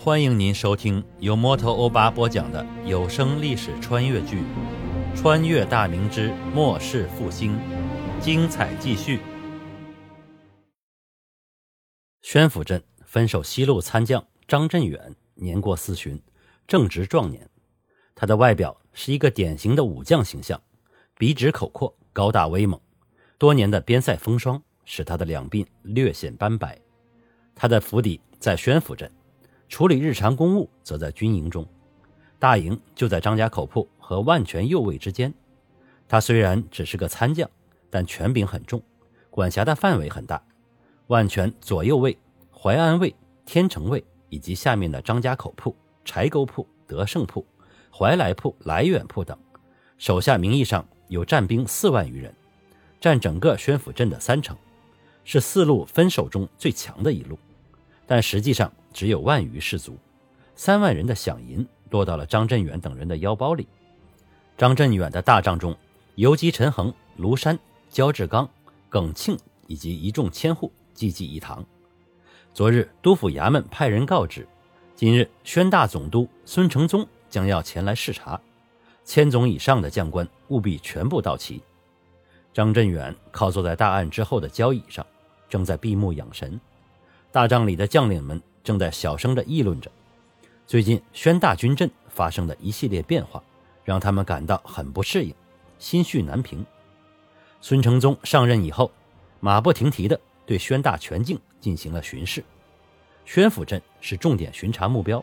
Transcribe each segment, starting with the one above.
欢迎您收听由摩托欧巴播讲的有声历史穿越剧《穿越大明之末世复兴》，精彩继续。宣府镇分守西路参将张振远年过四旬，正值壮年。他的外表是一个典型的武将形象，笔直口阔，高大威猛。多年的边塞风霜使他的两鬓略显斑白。他的府邸在宣府镇。处理日常公务，则在军营中。大营就在张家口铺和万全右卫之间。他虽然只是个参将，但权柄很重，管辖的范围很大。万全左右卫、淮安卫、天成卫以及下面的张家口铺、柴沟铺、德胜铺、怀来铺、来远铺等，手下名义上有战兵四万余人，占整个宣府镇的三成，是四路分守中最强的一路。但实际上只有万余士卒，三万人的饷银落到了张振远等人的腰包里。张振远的大帐中，游击陈恒、卢山、焦志刚、耿庆以及一众千户济济一堂。昨日督府衙门派人告知，今日宣大总督孙承宗将要前来视察，千总以上的将官务必全部到齐。张振远靠坐在大案之后的交椅上，正在闭目养神。大帐里的将领们正在小声地议论着，最近宣大军阵发生的一系列变化，让他们感到很不适应，心绪难平。孙承宗上任以后，马不停蹄地对宣大全境进行了巡视。宣府镇是重点巡查目标，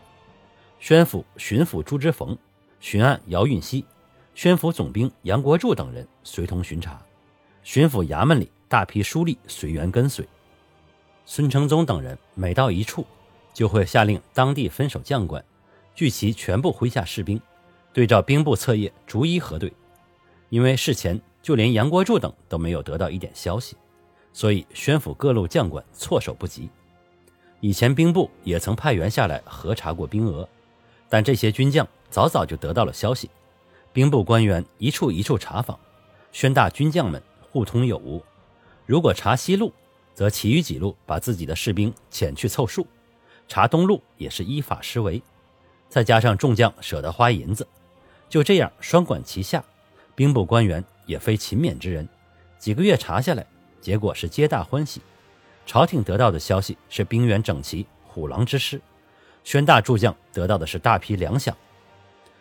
宣府巡抚朱之冯、巡按姚运熙、宣府总兵杨国柱等人随同巡查，巡抚衙门里大批书吏随员跟随。孙承宗等人每到一处，就会下令当地分守将官聚齐全部麾下士兵，对照兵部册页逐一核对。因为事前就连杨国柱等都没有得到一点消息，所以宣府各路将官措手不及。以前兵部也曾派员下来核查过兵额，但这些军将早早就得到了消息。兵部官员一处一处查访，宣大军将们互通有无。如果查西路，则其余几路把自己的士兵遣去凑数，查东路也是依法施为，再加上众将舍得花银子，就这样双管齐下。兵部官员也非勤勉之人，几个月查下来，结果是皆大欢喜。朝廷得到的消息是兵员整齐，虎狼之师；宣大助将得到的是大批粮饷。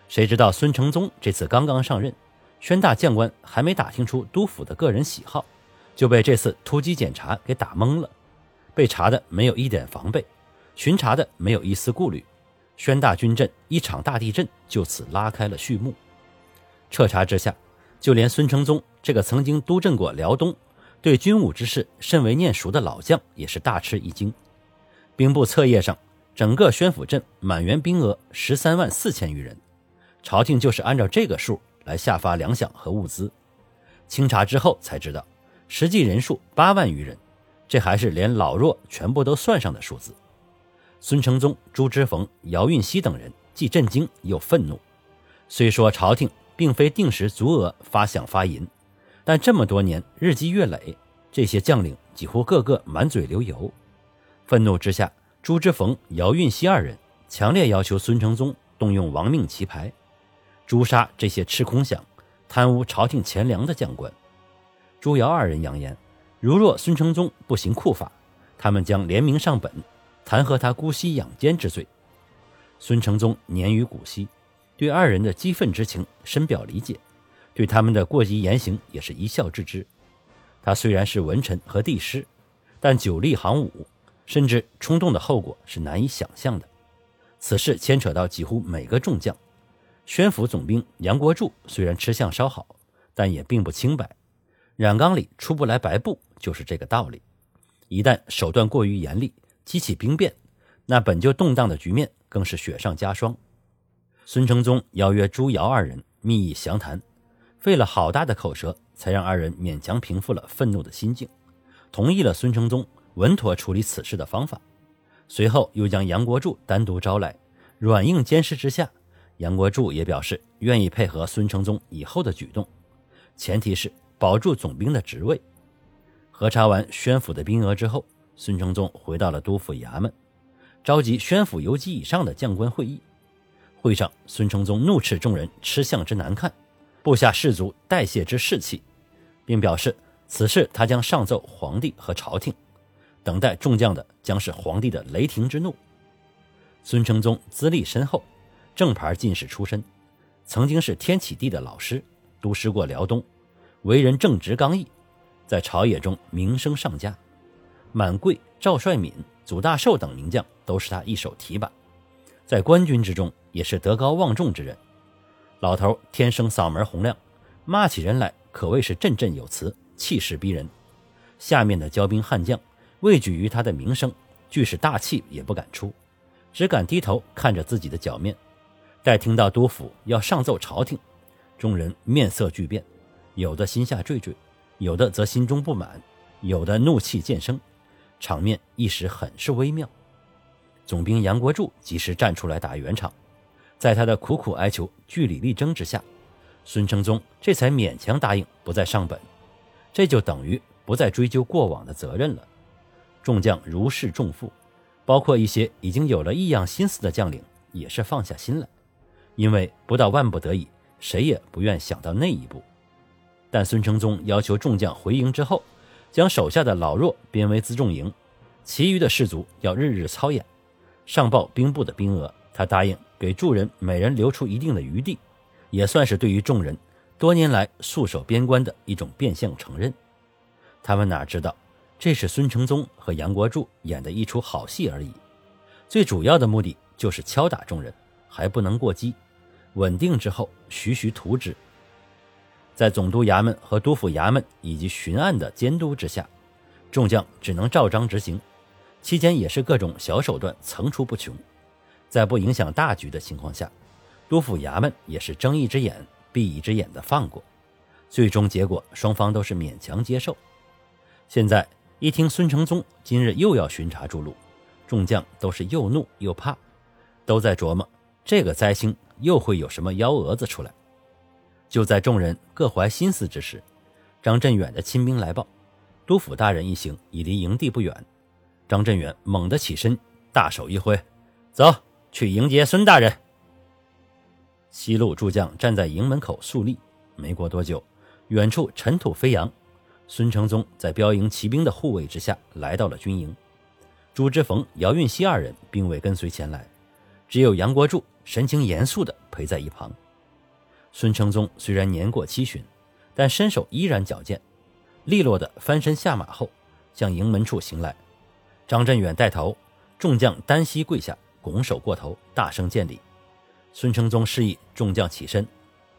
谁知道孙承宗这次刚刚上任，宣大将官还没打听出督府的个人喜好。就被这次突击检查给打懵了，被查的没有一点防备，巡查的没有一丝顾虑，宣大军阵一场大地震就此拉开了序幕。彻查之下，就连孙承宗这个曾经督镇过辽东、对军武之事甚为念熟的老将也是大吃一惊。兵部册页上，整个宣府镇满员兵额十三万四千余人，朝廷就是按照这个数来下发粮饷和物资。清查之后才知道。实际人数八万余人，这还是连老弱全部都算上的数字。孙承宗、朱之冯、姚运熙等人既震惊又愤怒。虽说朝廷并非定时足额发饷发银，但这么多年日积月累，这些将领几乎个个满嘴流油。愤怒之下，朱之冯、姚运熙二人强烈要求孙承宗动用亡命旗牌，诛杀这些吃空饷、贪污朝廷钱粮的将官。朱姚二人扬言，如若孙承宗不行酷法，他们将联名上本，弹劾他姑息养奸之罪。孙承宗年逾古稀，对二人的激愤之情深表理解，对他们的过激言行也是一笑置之。他虽然是文臣和帝师，但久历行武，深知冲动的后果是难以想象的。此事牵扯到几乎每个众将。宣府总兵杨国柱虽然吃相稍好，但也并不清白。染缸里出不来白布，就是这个道理。一旦手段过于严厉，激起兵变，那本就动荡的局面更是雪上加霜。孙承宗邀约朱瑶二人密议详谈，费了好大的口舌，才让二人勉强平复了愤怒的心境，同意了孙承宗稳妥处理此事的方法。随后又将杨国柱单独招来，软硬兼施之下，杨国柱也表示愿意配合孙承宗以后的举动，前提是。保住总兵的职位。核查完宣府的兵额之后，孙承宗回到了督府衙门。召集宣府游击以上的将官会议。会上，孙承宗怒斥众人吃相之难看，部下士卒代谢之士气，并表示此事他将上奏皇帝和朝廷，等待众将的将是皇帝的雷霆之怒。孙承宗资历深厚，正牌进士出身，曾经是天启帝的老师，督师过辽东，为人正直刚毅，在朝野中名声上佳。满贵、赵帅敏、祖大寿等名将都是他一手提拔，在官军之中。也是德高望重之人，老头天生嗓门洪亮，骂起人来可谓是振振有词，气势逼人。下面的骄兵悍将畏惧于他的名声，俱是大气也不敢出，只敢低头看着自己的脚面。待听到督府要上奏朝廷，众人面色巨变，有的心下惴惴，有的则心中不满，有的怒气渐生，场面一时很是微妙。总兵杨国柱及时站出来打圆场。在他的苦苦哀求、据理力争之下，孙承宗这才勉强答应不再上本，这就等于不再追究过往的责任了。众将如释重负，包括一些已经有了异样心思的将领，也是放下心来，因为不到万不得已，谁也不愿想到那一步。但孙承宗要求众将回营之后，将手下的老弱编为辎重营，其余的士卒要日日操演，上报兵部的兵额。他答应给众人每人留出一定的余地，也算是对于众人多年来戍守边关的一种变相承认。他们哪知道，这是孙承宗和杨国柱演的一出好戏而已。最主要的目的就是敲打众人，还不能过激。稳定之后，徐徐图之。在总督衙门和督府衙门以及巡按的监督之下，众将只能照章执行。期间也是各种小手段层出不穷。在不影响大局的情况下，督府衙门也是睁一只眼闭一只眼的放过，最终结果双方都是勉强接受。现在一听孙承宗今日又要巡查筑路，众将都是又怒又怕，都在琢磨这个灾星又会有什么幺蛾子出来。就在众人各怀心思之时，张振远的亲兵来报，督府大人一行已离营地不远。张振远猛地起身，大手一挥，走。去迎接孙大人。西路诸将站在营门口肃立。没过多久，远处尘土飞扬，孙承宗在标营骑兵的护卫之下来到了军营。朱之冯、姚运熙二人并未跟随前来，只有杨国柱神情严肃地陪在一旁。孙承宗虽然年过七旬，但身手依然矫健，利落地翻身下马后，向营门处行来。张振远带头，众将单膝跪下。拱手过头，大声见礼。孙承宗示意众将起身，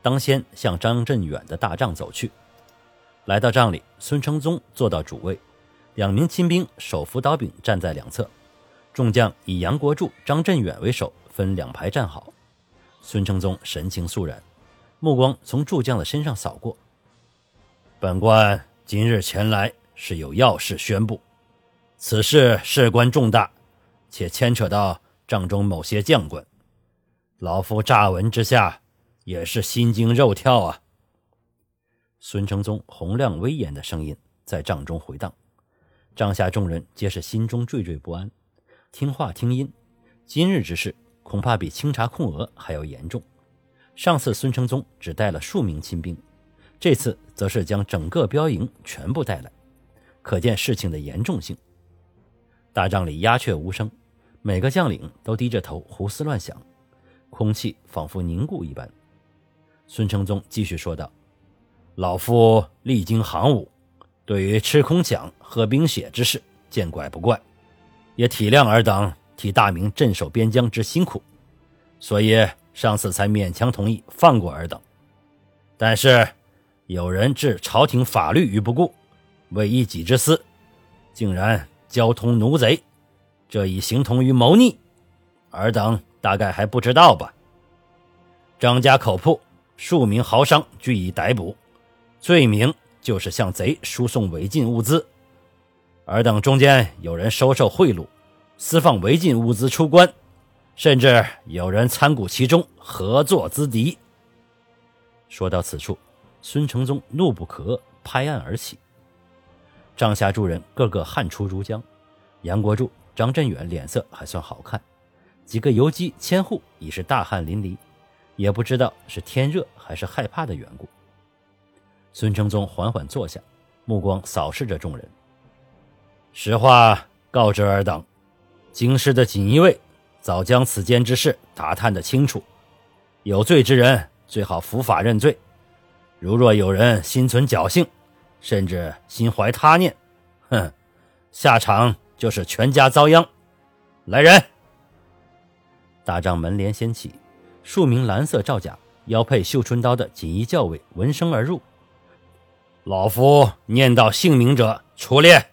当先向张振远的大帐走去。来到帐里，孙承宗坐到主位，两名亲兵手扶刀柄站在两侧，众将以杨国柱、张振远为首，分两排站好。孙承宗神情肃然，目光从诸将的身上扫过。本官今日前来是有要事宣布，此事事关重大，且牵扯到。帐中某些将官，老夫乍闻之下也是心惊肉跳啊。孙承宗洪亮威严的声音在帐中回荡，帐下众人皆是心中惴惴不安，听话听音。今日之事恐怕比清查控额还要严重。上次孙承宗只带了数名亲兵，这次则是将整个标营全部带来，可见事情的严重性。大帐里鸦雀无声。每个将领都低着头胡思乱想，空气仿佛凝固一般。孙承宗继续说道：“老夫历经行伍，对于吃空饷、喝冰血之事见怪不怪，也体谅尔等替大明镇守边疆之辛苦，所以上次才勉强同意放过尔等。但是有人置朝廷法律于不顾，为一己之私，竟然交通奴贼。”这已形同于谋逆，尔等大概还不知道吧？张家口铺数名豪商俱已逮捕，罪名就是向贼输送违禁物资。尔等中间有人收受贿赂，私放违禁物资出关，甚至有人参股其中，合作资敌。说到此处，孙承宗怒不可遏，拍案而起。帐下诸人个个汗出如浆。杨国柱、张振远脸色还算好看，几个游击千户已是大汗淋漓，也不知道是天热还是害怕的缘故。孙承宗缓缓坐下，目光扫视着众人。实话告知尔等，京师的锦衣卫早将此间之事打探得清楚，有罪之人最好伏法认罪。如若有人心存侥幸，甚至心怀他念，哼，下场就是全家遭殃。来人！大帐门帘掀起，数名蓝色罩甲、腰佩绣春刀的锦衣教尉闻声而入。老夫念到姓名者出列。